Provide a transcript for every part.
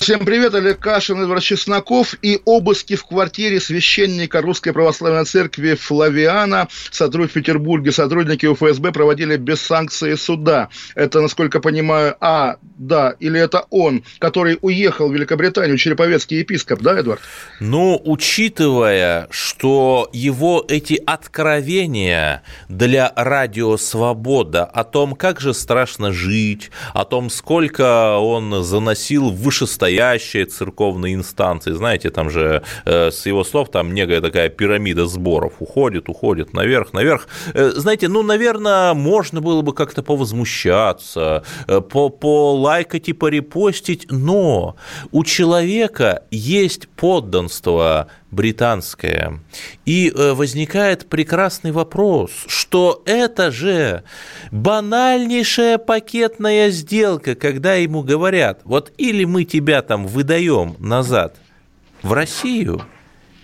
Всем привет, Олег Кашин, Эдвард Чесноков и обыски в квартире священника Русской Православной Церкви Флавиана. Сотрудники Петербурге, сотрудники УФСБ проводили без санкции суда. Это, насколько понимаю, а, да, или это он, который уехал в Великобританию, Череповецкий епископ, да, Эдвард? Ну, учитывая, что его эти откровения для радио «Свобода» о том, как же страшно жить, о том, сколько он заносил в вышестоящие церковные инстанции, знаете, там же э, с его слов там некая такая пирамида сборов уходит, уходит наверх, наверх. Э, знаете, ну, наверное, можно было бы как-то повозмущаться, э, по полайкать и порепостить, но у человека есть подданство британское. И э, возникает прекрасный вопрос, что это же банальнейшая пакетная сделка, когда ему говорят, вот или мы тебя там выдаем назад в Россию,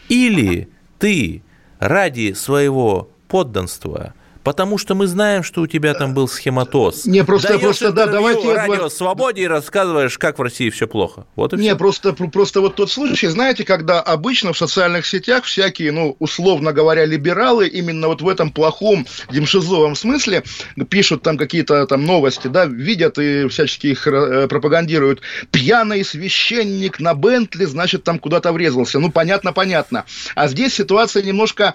или ты ради своего подданства – Потому что мы знаем, что у тебя там был схематоз. Не, просто, Даешь просто, да, давайте... радио. «Свободе» и рассказываешь, как в России все плохо. Вот и Не, все. просто, просто вот тот случай, знаете, когда обычно в социальных сетях всякие, ну, условно говоря, либералы именно вот в этом плохом демшизовом смысле пишут там какие-то там новости, да, видят и всячески их э, пропагандируют. Пьяный священник на Бентли, значит, там куда-то врезался. Ну, понятно, понятно. А здесь ситуация немножко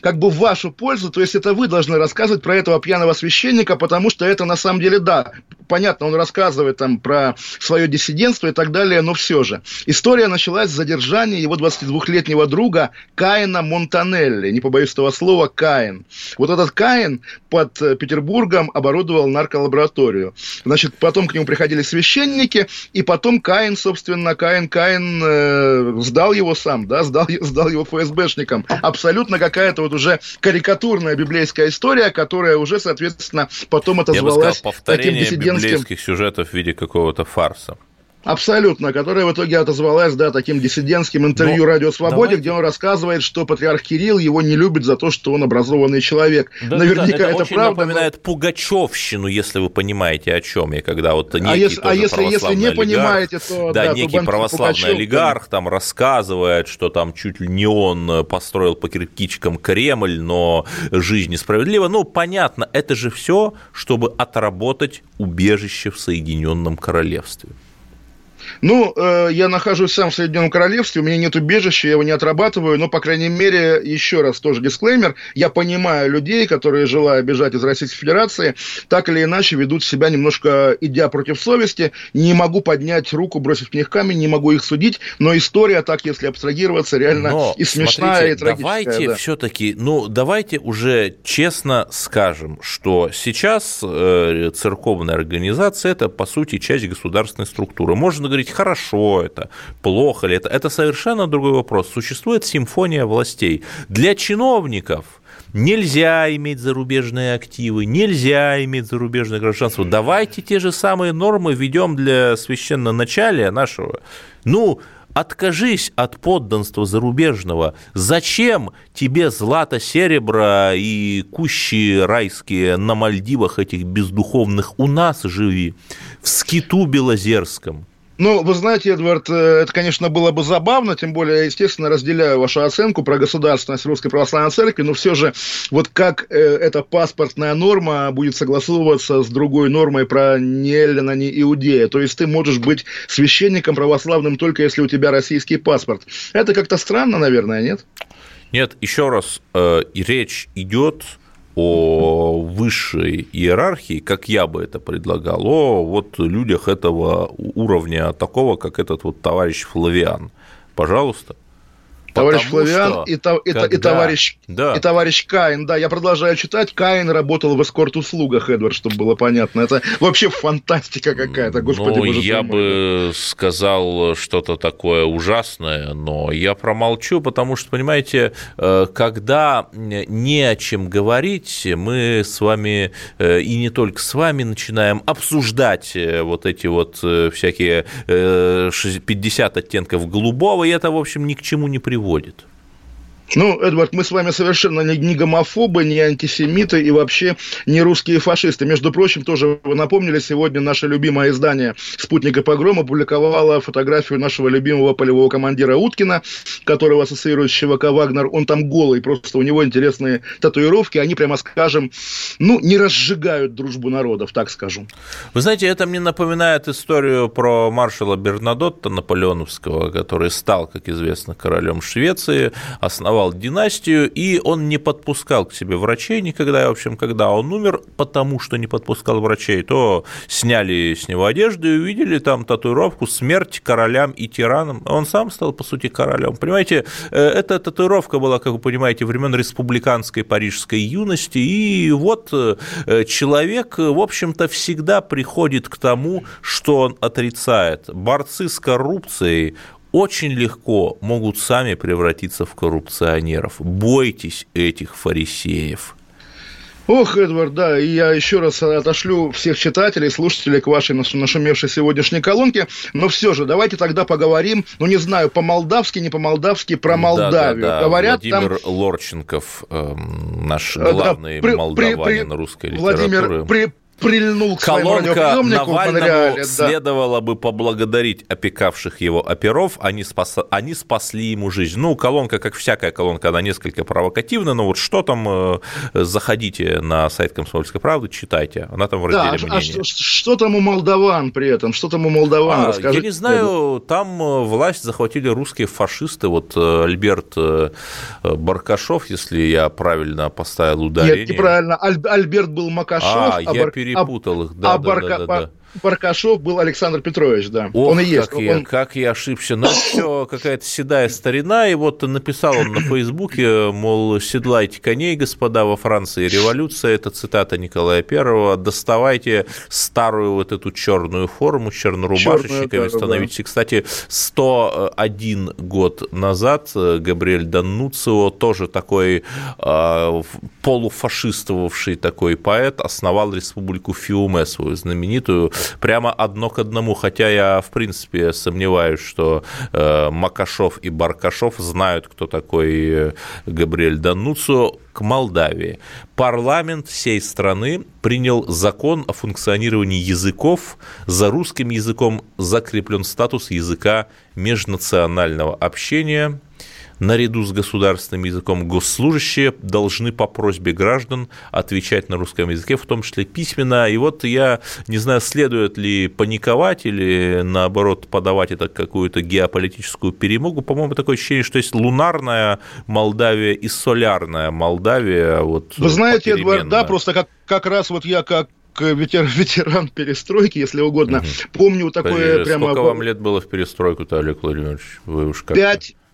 как бы в вашу пользу, то есть это вы должны рассказывать про этого пьяного священника, потому что это на самом деле, да, понятно, он рассказывает там про свое диссидентство и так далее, но все же. История началась с задержания его 22-летнего друга Каина Монтанелли, не побоюсь этого слова, Каин. Вот этот Каин под э, Петербургом оборудовал нарколабораторию. Значит, потом к нему приходили священники, и потом Каин, собственно, Каин, Каин э, сдал его сам, да, сдал, сдал его ФСБшникам. Абсолютно какая-то вот уже карикатурная библейская история, которая уже, соответственно, потом отозвалась таким диссидентским библейских сюжетов в виде какого-то фарса. Абсолютно, которая в итоге отозвалась, да, таким диссидентским интервью Но «Радио Свободе», давайте... где он рассказывает, что патриарх Кирилл его не любит за то, что он образованный человек. Да, Наверняка да, это, это очень правда. напоминает но... Пугачевщину, если вы понимаете, о чем я, когда вот некий а если, а если, если не олигарх, понимаете, то да, да некий то православный Пугачев, олигарх там рассказывает, что там чуть ли не он построил по кирпичкам Кремль, но жизнь несправедлива. Ну, понятно, это же все, чтобы отработать убежище в Соединенном Королевстве. Ну, э, я нахожусь сам в Соединенном Королевстве, у меня нет убежища, я его не отрабатываю, но, по крайней мере, еще раз тоже дисклеймер, я понимаю людей, которые, желая бежать из Российской Федерации, так или иначе ведут себя немножко, идя против совести, не могу поднять руку, бросить в них камень, не могу их судить, но история, так если абстрагироваться, реально но, и смешная, смотрите, и трагическая. Давайте да. все-таки, ну, давайте уже честно скажем, что сейчас э, церковная организация – это, по сути, часть государственной структуры. Можно говорить, хорошо это, плохо ли это, это совершенно другой вопрос. Существует симфония властей. Для чиновников нельзя иметь зарубежные активы, нельзя иметь зарубежное гражданство. Давайте те же самые нормы введем для священноначалия нашего. Ну, откажись от подданства зарубежного. Зачем тебе злато, серебро и кущи райские на Мальдивах этих бездуховных? У нас живи, в скиту Белозерском. Ну, вы знаете, Эдвард, э, это, конечно, было бы забавно, тем более я, естественно, разделяю вашу оценку про государственность Русской Православной Церкви, но все же, вот как э, эта паспортная норма будет согласовываться с другой нормой про Неллина, не Иудея. То есть ты можешь быть священником православным только если у тебя российский паспорт. Это как-то странно, наверное, нет? Нет, еще раз, э, речь идет о высшей иерархии, как я бы это предлагал, о вот людях этого уровня, такого, как этот вот товарищ Флавиан. Пожалуйста. Товарищ Потому Флавиан что, и, и, когда... и, товарищ, да. и товарищ Каин. Да, я продолжаю читать. Каин работал в эскорт-услугах, Эдвард, чтобы было понятно. Это вообще фантастика какая-то, господи ну, боже я бы сказал что-то такое ужасное, но я промолчу, потому что, понимаете, э, когда не о чем говорить, мы с вами, э, и не только с вами, начинаем обсуждать э, вот эти вот всякие 50 оттенков голубого, и это, в общем, ни к чему не приводит приводит. Ну, Эдвард, мы с вами совершенно не гомофобы, не антисемиты и вообще не русские фашисты. Между прочим, тоже вы напомнили, сегодня наше любимое издание «Спутник и погром» опубликовало фотографию нашего любимого полевого командира Уткина, которого ассоциируют с ЧВК «Вагнер». Он там голый, просто у него интересные татуировки. Они, прямо скажем, ну, не разжигают дружбу народов, так скажу. Вы знаете, это мне напоминает историю про маршала Бернадотта Наполеоновского, который стал, как известно, королем Швеции, основал основал династию, и он не подпускал к себе врачей никогда. В общем, когда он умер, потому что не подпускал врачей, то сняли с него одежду и увидели там татуировку «Смерть королям и тиранам». Он сам стал, по сути, королем. Понимаете, э, эта татуировка была, как вы понимаете, времен республиканской парижской юности, и вот э, человек, в общем-то, всегда приходит к тому, что он отрицает. Борцы с коррупцией очень легко могут сами превратиться в коррупционеров. Бойтесь этих фарисеев. Ох, Эдвард, да, и я еще раз отошлю всех читателей, слушателей к вашей нашумевшей сегодняшней колонке, но все же, давайте тогда поговорим, ну, не знаю, по-молдавски, не по-молдавски, про Молдавию. Да, да, да. Говорят, Владимир там... Лорченков, э, наш главный да, при, молдаванин при, при, русской литературы. Владимир, при, прильнул к Колонка Навальному да. следовало бы поблагодарить опекавших его оперов, они, спас... они спасли ему жизнь. Ну, колонка, как всякая колонка, она несколько провокативна, но вот что там, э, заходите на сайт «Комсомольской правды», читайте, она там в разделе да, а, а что, что там у молдаван при этом? Что там у молдаван? А, Расскажите. Я не знаю, там э, власть захватили русские фашисты, вот э, Альберт Баркашов, если я правильно поставил ударение. Нет, неправильно, Альберт был Макашов, а, а я Бар перепутал их, да, а да, Барка... да, да, да. Баркашов был Александр Петрович, да. Ох, он и есть. Как, он... я, как я ошибся. Ну, все какая-то седая старина. И вот написал он на Фейсбуке, мол, седлайте коней, господа, во Франции революция. Это цитата Николая Первого. Доставайте старую вот эту черную форму, чернорубашечниками да, становитесь. Да. Кстати, 101 год назад Габриэль Даннуцио, тоже такой э, полуфашистовавший такой поэт, основал республику Фиуме, свою знаменитую, прямо одно к одному, хотя я, в принципе, сомневаюсь, что э, Макашов и Баркашов знают, кто такой э, Габриэль Дануцо, к Молдавии. Парламент всей страны принял закон о функционировании языков. За русским языком закреплен статус языка межнационального общения наряду с государственным языком госслужащие должны по просьбе граждан отвечать на русском языке, в том числе письменно. И вот я не знаю, следует ли паниковать или, наоборот, подавать это какую-то геополитическую перемогу. По-моему, такое ощущение, что есть лунарная Молдавия и солярная Молдавия. Вот Вы знаете, Эдвард, да, просто как, как раз вот я как ветер, ветеран перестройки, если угодно. Угу. Помню такое Сколько прямо... Сколько вам лет было в перестройку-то, Олег Владимирович? Вы уж как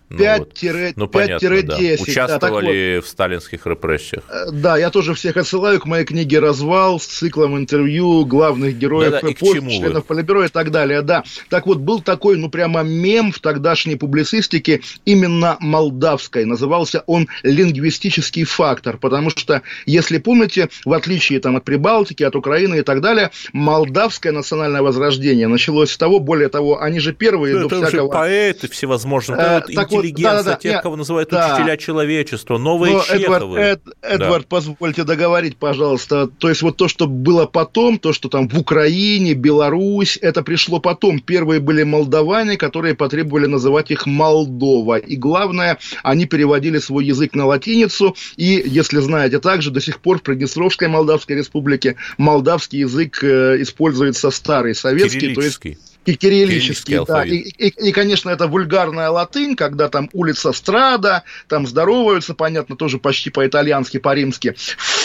5, 5-10. Ну, вот, ну, да. Участвовали да, вот, в сталинских репрессиях. Э, да, я тоже всех отсылаю к моей книге «Развал» с циклом интервью главных героев да, да, эпохи, членов вы? Политбюро и так далее. Да. Так вот, был такой, ну, прямо мем в тогдашней публицистике, именно молдавской. Назывался он «Лингвистический фактор», потому что, если помните, в отличие там, от Прибалтики, от Украины и так далее, молдавское национальное возрождение началось с того, более того, они же первые... Ну, это всякого... поэты всевозможные, э, так интеллигенция, да, да, тех, кого называют да. учителя человечества, новые Но, Чеховы. Эдвард, Эд, Эдвард да. позвольте договорить, пожалуйста. То есть вот то, что было потом, то, что там в Украине, Беларусь, это пришло потом. Первые были молдаване, которые потребовали называть их Молдова. И главное, они переводили свой язык на латиницу. И, если знаете, также до сих пор в Приднестровской Молдавской Республике молдавский язык э, используется старый, советский. То есть и кириллический, да. И, и, и, конечно, это вульгарная латынь, когда там улица Страда, там здороваются, понятно, тоже почти по-итальянски, по-римски.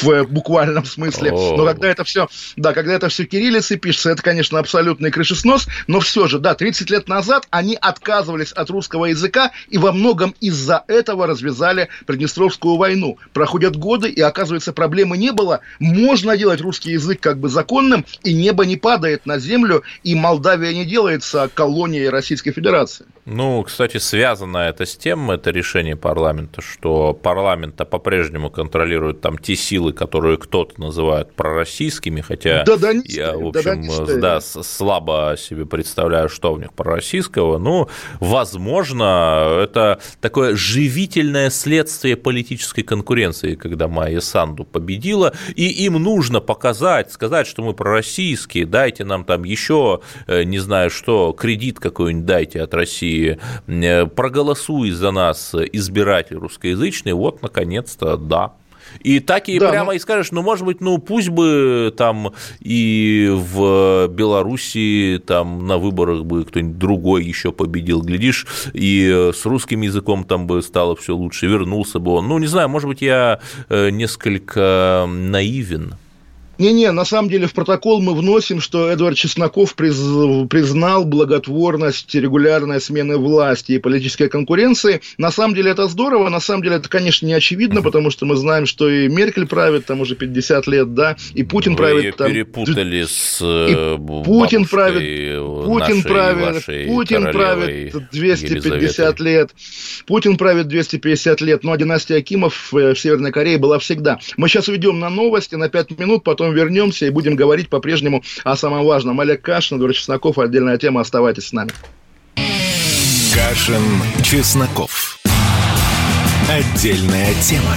в буквальном смысле. Но когда это все, да, когда это все кириллицей пишется, это, конечно, абсолютный крышеснос, но все же, да, 30 лет назад они отказывались от русского языка и во многом из-за этого развязали Приднестровскую войну. Проходят годы, и оказывается, проблемы не было. Можно делать русский язык как бы законным, и небо не падает на землю, и Молдавия не делается колонией Российской Федерации. Ну, кстати, связано это с тем, это решение парламента, что парламент по-прежнему контролирует там те силы, которые кто-то называет пророссийскими, хотя да, да, я, в общем, да, да, слабо себе представляю, что в них пророссийского. Ну, возможно, это такое живительное следствие политической конкуренции, когда Майя Санду победила, и им нужно показать, сказать, что мы пророссийские, дайте нам там еще, э, не знаю что, кредит какой-нибудь дайте от России, э, проголосуй за нас, избиратель русскоязычный, вот, наконец-то, да, и так и да, прямо но... и скажешь, ну, может быть, ну, пусть бы там и в Белоруссии там на выборах бы кто-нибудь другой еще победил, глядишь, и с русским языком там бы стало все лучше, вернулся бы он. Ну, не знаю, может быть, я э, несколько наивен. Не-не, на самом деле в протокол мы вносим, что Эдвард Чесноков приз, признал благотворность регулярной смены власти и политической конкуренции. На самом деле это здорово, на самом деле это, конечно, не очевидно, потому что мы знаем, что и Меркель правит там уже 50 лет, да, и Путин Вы правит там... перепутали с и Путин правит, Путин правит, Путин правит 250 лет, Путин правит 250 лет, ну а династия Акимов в Северной Корее была всегда. Мы сейчас уйдем на новости на 5 минут, потом вернемся и будем говорить по-прежнему о самом важном. Олег Кашин, Эдвард Чесноков, отдельная тема, оставайтесь с нами. Кашин, Чесноков. Отдельная тема.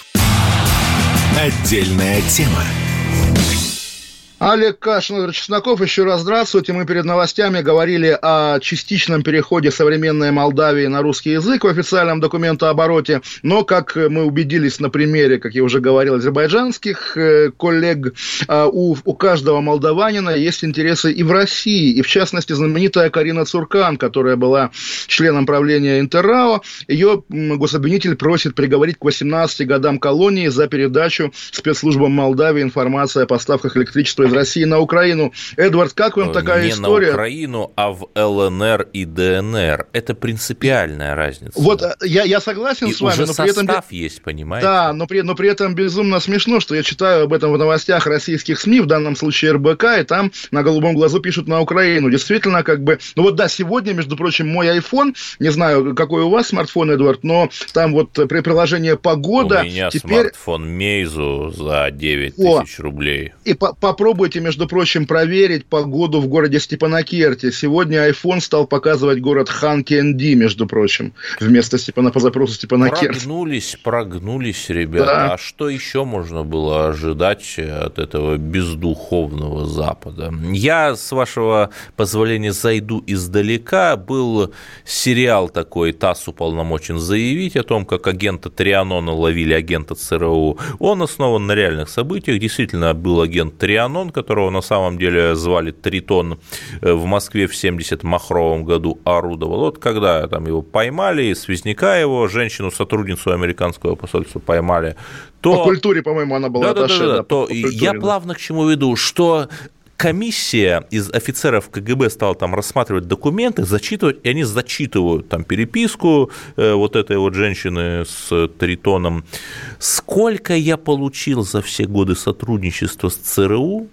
Отдельная тема. Олег Кашин, Чесноков, еще раз здравствуйте. Мы перед новостями говорили о частичном переходе современной Молдавии на русский язык в официальном документообороте, но, как мы убедились на примере, как я уже говорил, азербайджанских э, коллег, э, у, у каждого молдаванина есть интересы и в России, и в частности знаменитая Карина Цуркан, которая была членом правления Интеррао, ее гособвинитель просит приговорить к 18 годам колонии за передачу спецслужбам Молдавии информации о поставках электричества из России на Украину. Эдвард, как вам такая Не история? Не на Украину, а в ЛНР и ДНР. Это принципиальная разница. Вот э, я, я согласен и с вами, уже но при этом... есть, понимаете? Да, но при, но при этом безумно смешно, что я читаю об этом в новостях российских СМИ, в данном случае РБК, и там на голубом глазу пишут на Украину. Действительно, как бы... Ну вот да, сегодня, между прочим, мой iPhone, не знаю, какой у вас смартфон, Эдвард, но там вот при приложении «Погода» У меня теперь... смартфон Мейзу за 9 тысяч рублей. И по попробуй попробуйте, между прочим, проверить погоду в городе Степанакерте. Сегодня iPhone стал показывать город Ханкенди, между прочим, вместо Степана по запросу Степанакерт. Прогнулись, прогнулись, ребята. Да. А что еще можно было ожидать от этого бездуховного Запада? Я, с вашего позволения, зайду издалека. Был сериал такой «ТАСС уполномочен заявить» о том, как агента Трианона ловили агента ЦРУ. Он основан на реальных событиях. Действительно, был агент Трианон, которого на самом деле звали Тритон э, в Москве в 70 махровом году орудовал. Вот когда там его поймали, связняка его, женщину-сотрудницу американского посольства поймали, то... По культуре, по-моему, она была да, да, да, да, то я плавно к чему веду, что комиссия из офицеров КГБ стала там рассматривать документы, зачитывать, и они зачитывают там переписку э, вот этой вот женщины с Тритоном. Сколько я получил за все годы сотрудничества с ЦРУ,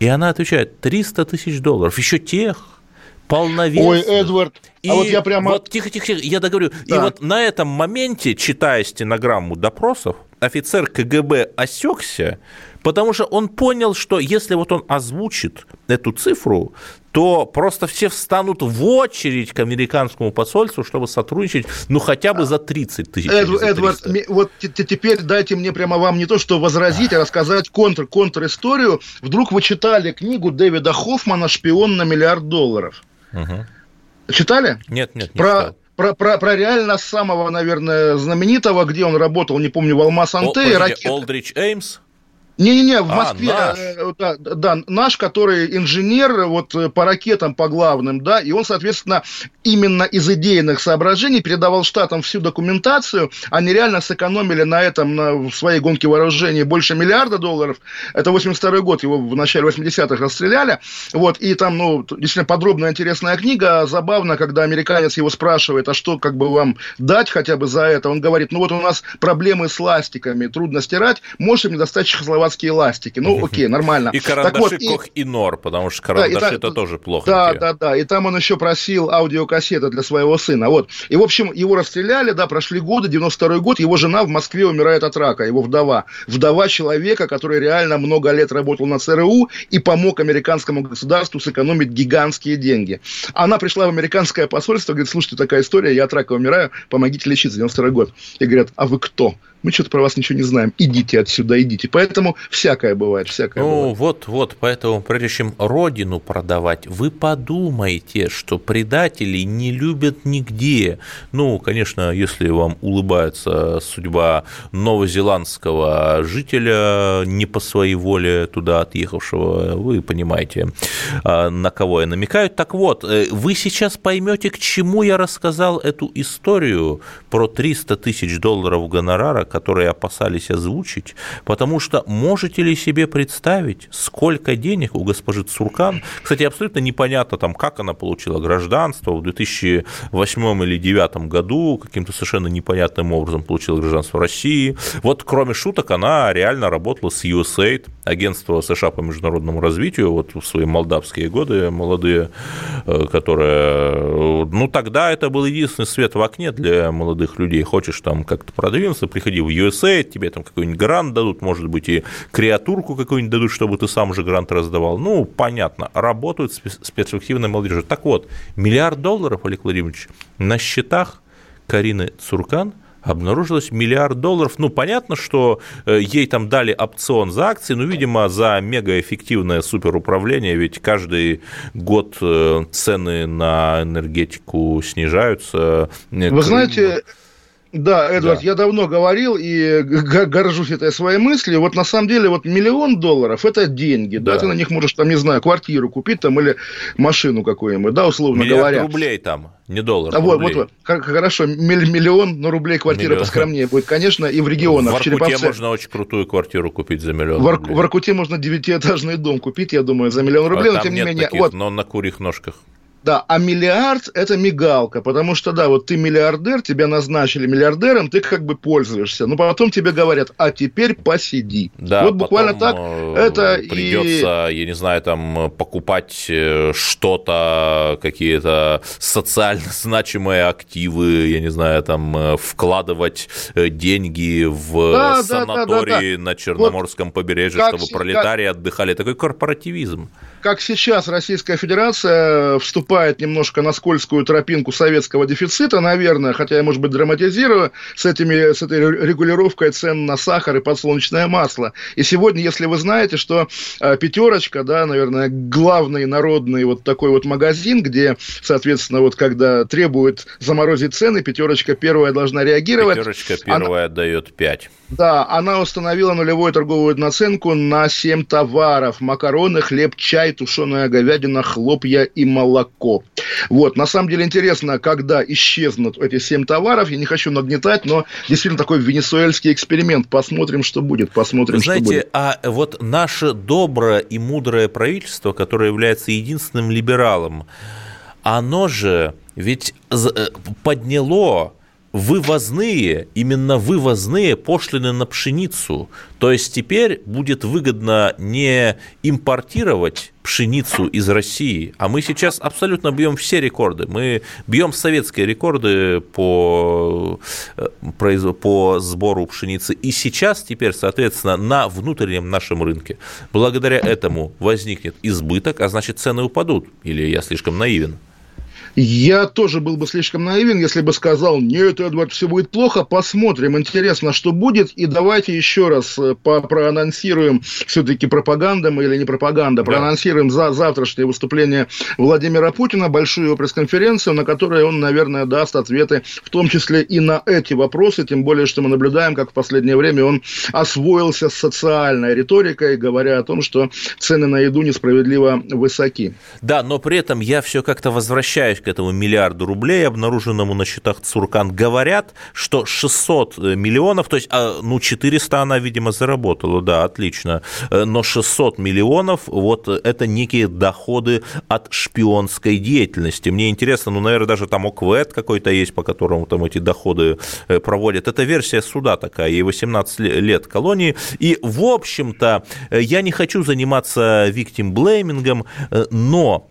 и она отвечает, 300 тысяч долларов, еще тех, полновесных. Ой, Эдвард, и а вот я прямо... Вот, тихо, тихо, тихо, я договорю. Да. И вот на этом моменте, читая стенограмму допросов, офицер КГБ осекся, потому что он понял, что если вот он озвучит эту цифру, то просто все встанут в очередь к американскому посольству, чтобы сотрудничать, ну, хотя бы за 30 тысяч. Эд, Эдвард, вот теперь дайте мне прямо вам не то, что возразить, а рассказать контр, контр-историю. Вдруг вы читали книгу Дэвида Хоффмана «Шпион на миллиард долларов». Угу. Читали? Нет, нет, не про, читал. Про, про, про реально самого, наверное, знаменитого, где он работал, не помню, в Алмаз-Анте. Олдрич Эймс? Не-не-не, в а, Москве, а, наш. Да, да, наш, который инженер вот э, по ракетам, по главным, да, и он, соответственно, именно из идейных соображений передавал штатам всю документацию, они реально сэкономили на этом, на, в своей гонке вооружений больше миллиарда долларов, это 82 год, его в начале 80-х расстреляли, вот, и там, ну, действительно подробная, интересная книга, забавно, когда американец его спрашивает, а что, как бы, вам дать хотя бы за это, он говорит, ну, вот у нас проблемы с ластиками, трудно стирать, можете мне достать чехословацкий дурацкие ластики. Ну, окей, нормально. И карандаши так вот, Кох и Нор, потому что карандаши да, это тоже плохо. Да, да, да. И там он еще просил аудиокассеты для своего сына. Вот. И, в общем, его расстреляли, да, прошли годы, 92 год, его жена в Москве умирает от рака, его вдова. Вдова человека, который реально много лет работал на ЦРУ и помог американскому государству сэкономить гигантские деньги. Она пришла в американское посольство, говорит, слушайте, такая история, я от рака умираю, помогите лечиться, 92 год. И говорят, а вы кто? мы что-то про вас ничего не знаем, идите отсюда, идите. Поэтому всякое бывает, всякое ну, бывает. вот, вот, поэтому прежде чем родину продавать, вы подумайте, что предателей не любят нигде. Ну, конечно, если вам улыбается судьба новозеландского жителя, не по своей воле туда отъехавшего, вы понимаете, а, на кого я намекаю. Так вот, э, вы сейчас поймете, к чему я рассказал эту историю про 300 тысяч долларов гонорара, которые опасались озвучить, потому что можете ли себе представить, сколько денег у госпожи Цуркан, кстати, абсолютно непонятно, там, как она получила гражданство в 2008 или 2009 году, каким-то совершенно непонятным образом получила гражданство России. Вот кроме шуток, она реально работала с USAID, агентство США по международному развитию, вот в свои молдавские годы молодые, э, которые, ну, тогда это был единственный свет в окне для молодых людей. Хочешь там как-то продвинуться, приходи в USA, тебе там какой-нибудь грант дадут, может быть, и креатурку какую-нибудь дадут, чтобы ты сам же грант раздавал. Ну, понятно, работают с перспективной. Так вот, миллиард долларов, Олег Владимирович, на счетах Карины Цуркан обнаружилось миллиард долларов. Ну, понятно, что э, ей там дали опцион за акции, но, видимо, за мегаэффективное суперуправление, ведь каждый год э, цены на энергетику снижаются. Вы знаете, да, Эдвард, да. я давно говорил и горжусь этой своей мыслью. Вот на самом деле вот миллион долларов – это деньги, да. да, ты на них можешь там, не знаю, квартиру купить там или машину какую-нибудь, да, условно Миллиард говоря. рублей там, не долларов, а вот, вот, хорошо, миллион, но рублей квартира миллион. поскромнее будет, конечно, и в регионах. В Воркуте Череповце... можно очень крутую квартиру купить за миллион в, рублей. В Воркуте можно девятиэтажный дом купить, я думаю, за миллион рублей, а но тем не менее. Таких, вот. Но на курьих ножках. Да, а миллиард – это мигалка, потому что, да, вот ты миллиардер, тебя назначили миллиардером, ты как бы пользуешься, но потом тебе говорят, а теперь посиди. Да, вот буквально так э, это придется, и... я не знаю, там покупать э, что-то, какие-то социально значимые активы, я не знаю, там э, вкладывать деньги в да, санатории да, да, да, да. на Черноморском вот побережье, чтобы пролетарии как... отдыхали. Такой корпоративизм как сейчас Российская Федерация вступает немножко на скользкую тропинку советского дефицита, наверное, хотя я, может быть, драматизирую, с, этими, с этой регулировкой цен на сахар и подсолнечное масло. И сегодня, если вы знаете, что э, пятерочка, да, наверное, главный народный вот такой вот магазин, где, соответственно, вот когда требуют заморозить цены, пятерочка первая должна реагировать. Пятерочка первая она... дает 5. Да, она установила нулевую торговую наценку на 7 товаров. Макароны, хлеб, чай, тушеная говядина, хлопья и молоко. Вот, на самом деле интересно, когда исчезнут эти 7 товаров. Я не хочу нагнетать, но действительно такой венесуэльский эксперимент. Посмотрим, что будет, посмотрим, Вы знаете, что будет. а вот наше доброе и мудрое правительство, которое является единственным либералом, оно же ведь э, подняло вывозные, именно вывозные пошлины на пшеницу. То есть теперь будет выгодно не импортировать пшеницу из России, а мы сейчас абсолютно бьем все рекорды. Мы бьем советские рекорды по э, по сбору пшеницы и сейчас теперь, соответственно, на внутреннем нашем рынке. Благодаря этому возникнет избыток, а значит цены упадут. Или я слишком наивен? Я тоже был бы слишком наивен, если бы сказал, нет, Эдвард, все будет плохо, посмотрим, интересно, что будет, и давайте еще раз э, проанонсируем, все-таки пропаганда мы или не пропаганда, да. проанонсируем за завтрашнее выступление Владимира Путина, большую пресс-конференцию, на которой он, наверное, даст ответы, в том числе и на эти вопросы, тем более, что мы наблюдаем, как в последнее время он освоился с социальной риторикой, говоря о том, что цены на еду несправедливо высоки. Да, но при этом я все как-то возвращаюсь к этому миллиарду рублей, обнаруженному на счетах Цуркан, говорят, что 600 миллионов, то есть, а, ну, 400 она, видимо, заработала, да, отлично, э, но 600 миллионов, вот это некие доходы от шпионской деятельности. Мне интересно, ну, наверное, даже там ОКВЭД какой-то есть, по которому там эти доходы э, проводят. Это версия суда такая, ей 18 лет колонии. И, в общем-то, э, я не хочу заниматься виктим-блеймингом, но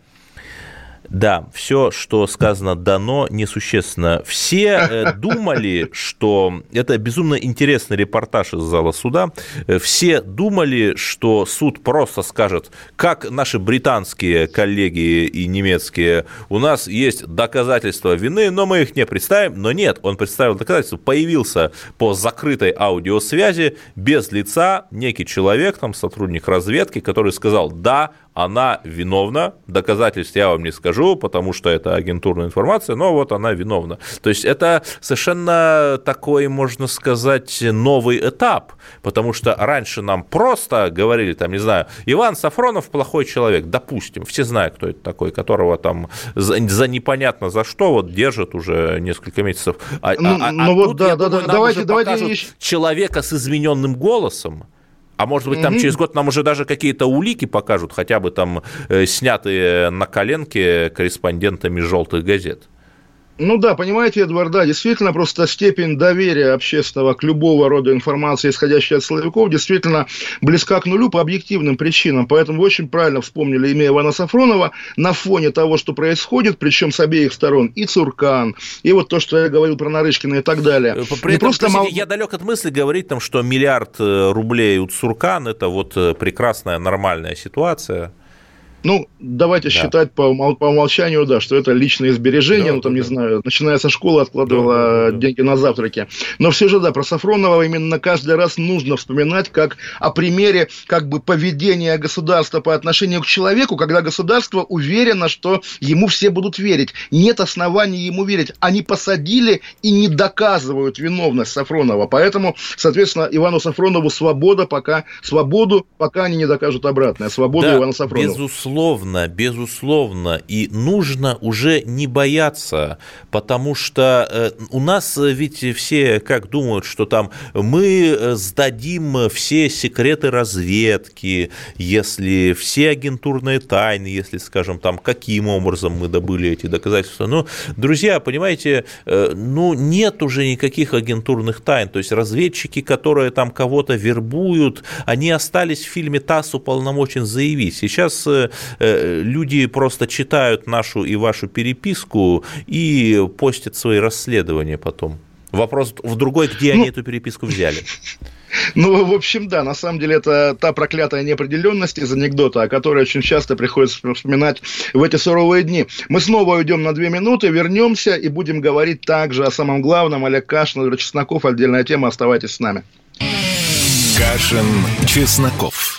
да, все, что сказано дано, несущественно. Все э, думали, что это безумно интересный репортаж из зала суда. Э, все думали, что суд просто скажет, как наши британские коллеги и немецкие, у нас есть доказательства вины, но мы их не представим. Но нет, он представил доказательства. Появился по закрытой аудиосвязи без лица некий человек, там сотрудник разведки, который сказал, да, она виновна, доказательств я вам не скажу, потому что это агентурная информация, но вот она виновна. То есть это совершенно такой, можно сказать, новый этап, потому что раньше нам просто говорили, там, не знаю, Иван Сафронов плохой человек, допустим, все знают, кто это такой, которого там за, за непонятно за что вот держат уже несколько месяцев. А, ну, а, ну а вот, да, да, да, давайте, давайте. Человека с измененным голосом, а может быть, там mm-hmm. через год нам уже даже какие-то улики покажут, хотя бы там э, снятые на коленке корреспондентами желтых газет. Ну да, понимаете, Эдвард, да, действительно, просто степень доверия общественного к любого рода информации, исходящей от силовиков, действительно близка к нулю по объективным причинам. Поэтому вы очень правильно вспомнили имя Ивана Сафронова на фоне того, что происходит, причем с обеих сторон, и Цуркан, и вот то, что я говорил про Нарышкина и так далее. Э, при этом, просто простите, мол... я далек от мысли говорить, там, что миллиард э, рублей у Цуркан – это вот э, прекрасная нормальная ситуация. Ну, давайте да. считать по, по умолчанию, да, что это личные сбережения, да, ну, там, да, не знаю, начиная со школы откладывала да, да, деньги на завтраки. Но все же, да, про Сафронова именно каждый раз нужно вспоминать как о примере как бы поведения государства по отношению к человеку, когда государство уверено, что ему все будут верить. Нет оснований ему верить. Они посадили и не доказывают виновность Сафронова. Поэтому, соответственно, Ивану Сафронову свобода пока, свободу, пока они не докажут обратное. Свобода да, Ивана Сафронова. Безусловно безусловно, безусловно, и нужно уже не бояться, потому что э, у нас ведь все как думают, что там мы э, сдадим все секреты разведки, если все агентурные тайны, если, скажем, там, каким образом мы добыли эти доказательства. Но, друзья, понимаете, э, ну, нет уже никаких агентурных тайн, то есть разведчики, которые там кого-то вербуют, они остались в фильме «ТАСС уполномочен заявить». Сейчас Э, люди просто читают нашу и вашу переписку и постят свои расследования потом. Вопрос в другой, где ну, они эту переписку взяли. Ну, в общем, да, на самом деле это та проклятая неопределенность из анекдота, о которой очень часто приходится вспоминать в эти суровые дни. Мы снова уйдем на две минуты, вернемся и будем говорить также о самом главном. Олег Кашин, Чесноков, отдельная тема, оставайтесь с нами. Кашин, Чесноков.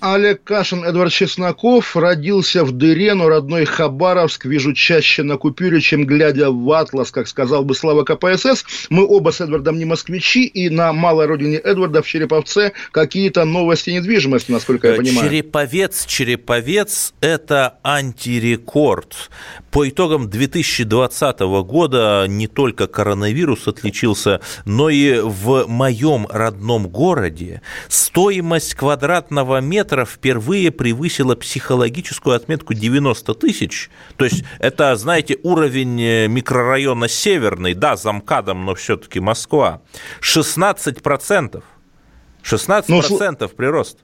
Олег Кашин, Эдвард Чесноков родился в дыре, но родной Хабаровск вижу чаще на купюре, чем глядя в атлас, как сказал бы Слава КПСС. Мы оба с Эдвардом не москвичи, и на малой родине Эдварда в Череповце какие-то новости недвижимости, насколько я понимаю. Череповец, Череповец – это антирекорд. По итогам 2020 года не только коронавирус отличился, но и в моем родном городе стоимость квадратного метра впервые превысила психологическую отметку 90 тысяч. То есть это, знаете, уровень э, микрорайона Северный, да, за МКАДом, но все-таки Москва. 16 процентов. 16 процентов прирост.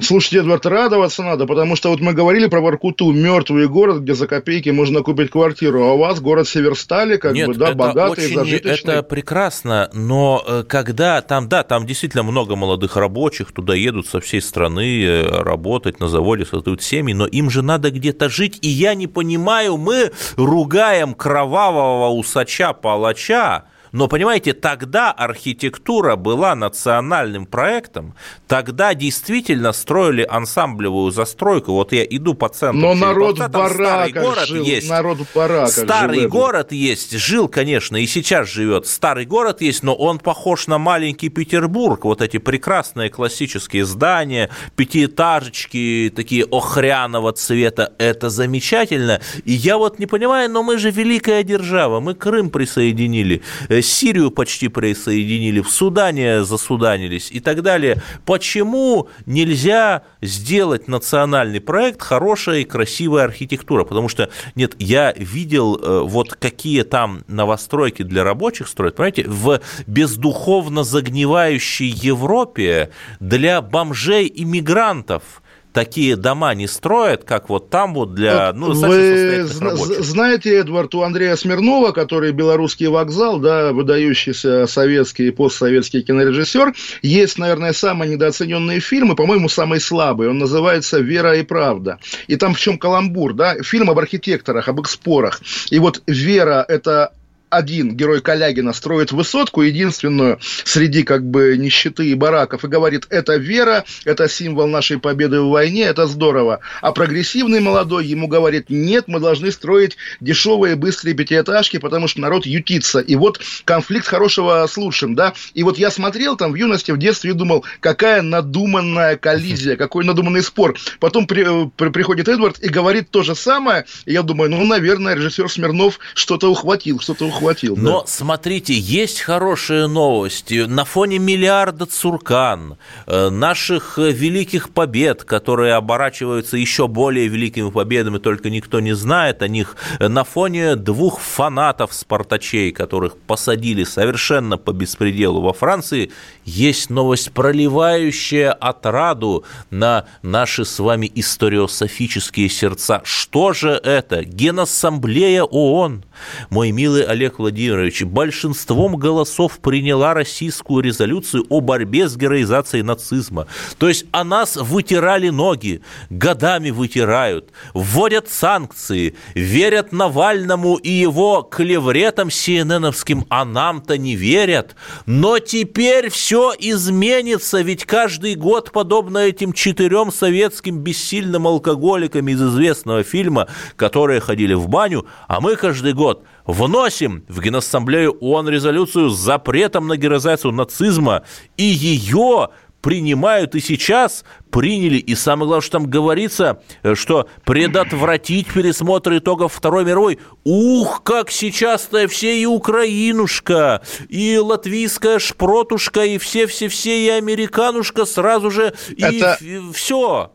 Слушайте, Эдвард, радоваться надо, потому что вот мы говорили про Воркуту, мертвый город, где за копейки можно купить квартиру, а у вас город Северстали, как Нет, бы, да, это богатый, очень, зажиточный. Это прекрасно, но э, когда там, да, там действительно много молодых рабочих, туда едут со всей страны э, работать на заводе, создают семьи, но им же надо где-то жить, и я не понимаю, мы ругаем кровавого усача-палача, но, понимаете, тогда архитектура была национальным проектом, тогда действительно строили ансамблевую застройку. Вот я иду по центру. Но народ в бараках город жил, есть. народ в бараках Старый жил, город есть, жил, конечно, и сейчас живет. Старый город есть, но он похож на маленький Петербург. Вот эти прекрасные классические здания, пятиэтажечки, такие охряного цвета. Это замечательно. И я вот не понимаю, но мы же великая держава. Мы Крым присоединили, Сирию почти присоединили, в Судане засуданились и так далее. Почему нельзя сделать национальный проект хорошая и красивая архитектура? Потому что, нет, я видел э, вот какие там новостройки для рабочих строят, понимаете, в бездуховно загнивающей Европе для бомжей и мигрантов такие дома не строят, как вот там вот для ну, Вы зна- знаете, Эдвард, у Андрея Смирнова, который белорусский вокзал, да, выдающийся советский и постсоветский кинорежиссер, есть, наверное, самые недооцененные фильмы, по-моему, самый слабый. Он называется «Вера и правда». И там в чем каламбур, да? Фильм об архитекторах, об их спорах. И вот «Вера» – это один герой Калягина строит высотку, единственную среди как бы нищеты и бараков, и говорит, это вера, это символ нашей победы в войне, это здорово. А прогрессивный молодой ему говорит, нет, мы должны строить дешевые быстрые пятиэтажки, потому что народ ютится. И вот конфликт хорошего с лучшим, да. И вот я смотрел там в юности, в детстве и думал, какая надуманная коллизия, какой надуманный спор. Потом при, при- приходит Эдвард и говорит то же самое, и я думаю, ну, наверное, режиссер Смирнов что-то ухватил, что-то ухватил. Да. Но смотрите, есть хорошие новости. На фоне миллиарда цуркан, э, наших э, великих побед, которые оборачиваются еще более великими победами, только никто не знает о них, э, на фоне двух фанатов спартачей, которых посадили совершенно по беспределу во Франции, есть новость, проливающая отраду на наши с вами историософические сердца. Что же это? Генассамблея ООН. Мой милый Олег Владимирович, большинством голосов приняла российскую резолюцию о борьбе с героизацией нацизма. То есть о нас вытирали ноги, годами вытирают, вводят санкции, верят Навальному и его клевретам CNN-овским, а нам-то не верят. Но теперь все изменится, ведь каждый год, подобно этим четырем советским бессильным алкоголикам из известного фильма, которые ходили в баню, а мы каждый год вносим в Генассамблею ООН резолюцию с запретом на героизацию нацизма, и ее принимают и сейчас приняли. И самое главное, что там говорится, э, что предотвратить пересмотр итогов Второй мировой. Ух, как сейчас-то все и украинушка, и латвийская шпротушка, и все-все-все, и американушка сразу же, и Это- все.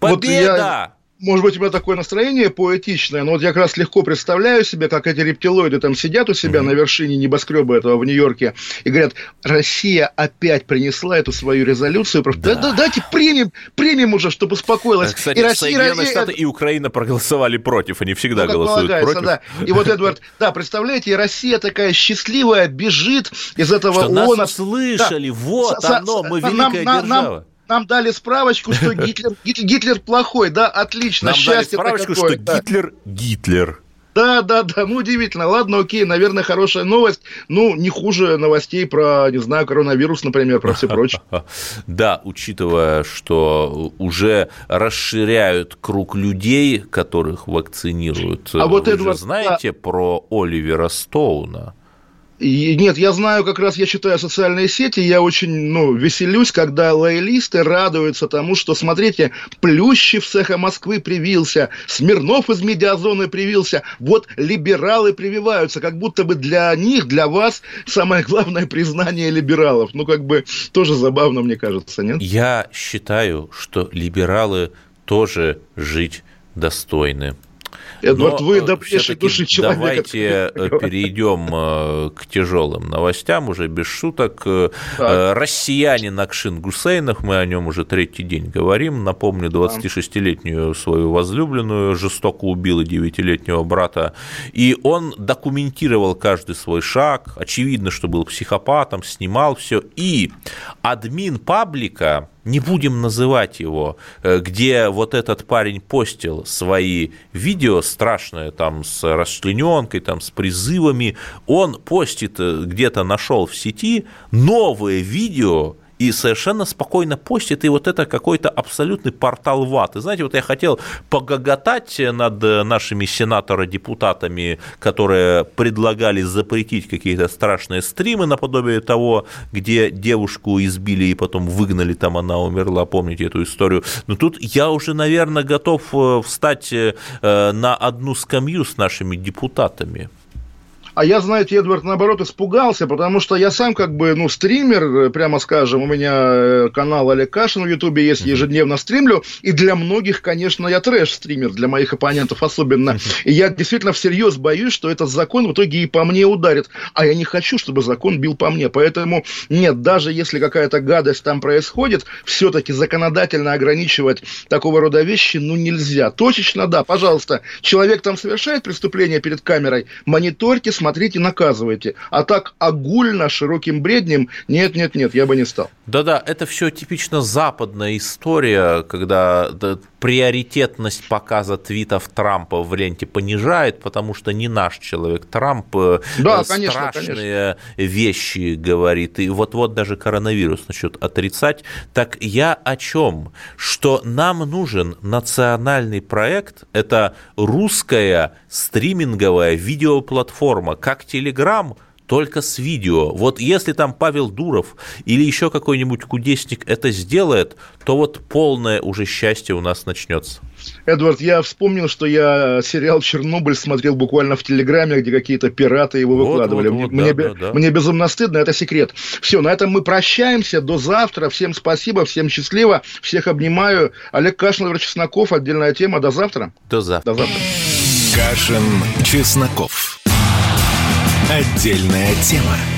Вот я- Победа! Может быть, у меня такое настроение поэтичное, но вот я как раз легко представляю себе, как эти рептилоиды там сидят у себя на вершине небоскреба этого в Нью-Йорке и говорят, Россия опять принесла эту свою резолюцию. Просто, да. да, дайте примем, примем уже, чтобы успокоилась. Кстати, и Россия, Соединенные и- Штаты и Украина проголосовали против, они всегда Ну, голосуют против. да. И вот, Эдвард, да, представляете, Россия такая счастливая бежит из этого Что нас ООНа. услышали, вот оно, мы великая нам- держава. Нам дали справочку, что Гитлер, Гитлер, плохой, да, отлично, Нам дали счастье справочку, что какое, да. Гитлер Гитлер. Да, да, да, ну удивительно. Ладно, окей, наверное, хорошая новость. Ну, не хуже новостей про, не знаю, коронавирус, например, про все прочее. Да, учитывая, что уже расширяют круг людей, которых вакцинируют. А вот это знаете про Оливера Стоуна? Нет, я знаю, как раз я читаю социальные сети, я очень, ну, веселюсь, когда лоялисты радуются тому, что, смотрите, Плющев с эхо Москвы привился, Смирнов из медиазоны привился, вот либералы прививаются, как будто бы для них, для вас самое главное признание либералов. Ну, как бы тоже забавно, мне кажется, нет? Я считаю, что либералы тоже жить достойны. Эдвард, вы добрейшей души человека. Давайте э, перейдем э, к тяжелым новостям, уже без шуток. Э, так. Россиянин Акшин Гусейнов, мы о нем уже третий день говорим. Напомню, 26-летнюю свою возлюбленную жестоко убил и 9-летнего брата. И он документировал каждый свой шаг. Очевидно, что был психопатом, снимал все. И админ паблика не будем называть его, э, где вот этот парень постил свои видео страшные, там, с расчлененкой, там, с призывами, он постит, э, где-то нашел в сети новые видео и совершенно спокойно постит, и вот это какой-то абсолютный портал ваты. Знаете, вот я хотел погоготать над нашими сенаторы-депутатами, которые предлагали запретить какие-то страшные стримы наподобие того, где девушку избили и потом выгнали, там она умерла, помните эту историю. Но тут я уже, наверное, готов э, встать э, на одну скамью с нашими депутатами. А я, знаете, Эдвард, наоборот, испугался, потому что я сам как бы, ну, стример, прямо скажем, у меня э, канал Олег Кашин в Ютубе есть, ежедневно стримлю, и для многих, конечно, я трэш-стример, для моих оппонентов особенно. И я действительно всерьез боюсь, что этот закон в итоге и по мне ударит. А я не хочу, чтобы закон бил по мне. Поэтому нет, даже если какая-то гадость там происходит, все-таки законодательно ограничивать такого рода вещи, ну, нельзя. Точечно, да, пожалуйста, человек там совершает преступление перед камерой, мониторьте, смотрите, смотрите, наказывайте. А так огульно, широким бреднем, нет, нет, нет, я бы не стал. Да-да, это все типично западная история, когда приоритетность показа твитов Трампа в ленте понижает, потому что не наш человек Трамп э, да, страшные конечно. вещи говорит, и вот-вот даже коронавирус начнет отрицать. Так я о чем? Что нам нужен национальный проект, это русская стриминговая видеоплатформа, как Telegram, только с видео. Вот если там Павел Дуров или еще какой-нибудь кудесник это сделает, то вот полное уже счастье у нас начнется. Эдвард, я вспомнил, что я сериал «Чернобыль» смотрел буквально в Телеграме, где какие-то пираты его выкладывали. Вот, вот, мне, да, мне, да, мне безумно стыдно, это секрет. Все, на этом мы прощаемся. До завтра. Всем спасибо, всем счастливо. Всех обнимаю. Олег Кашин, Владимир Чесноков. Отдельная тема. До завтра. До завтра. До завтра. Кашин, Чесноков. Отдельная тема.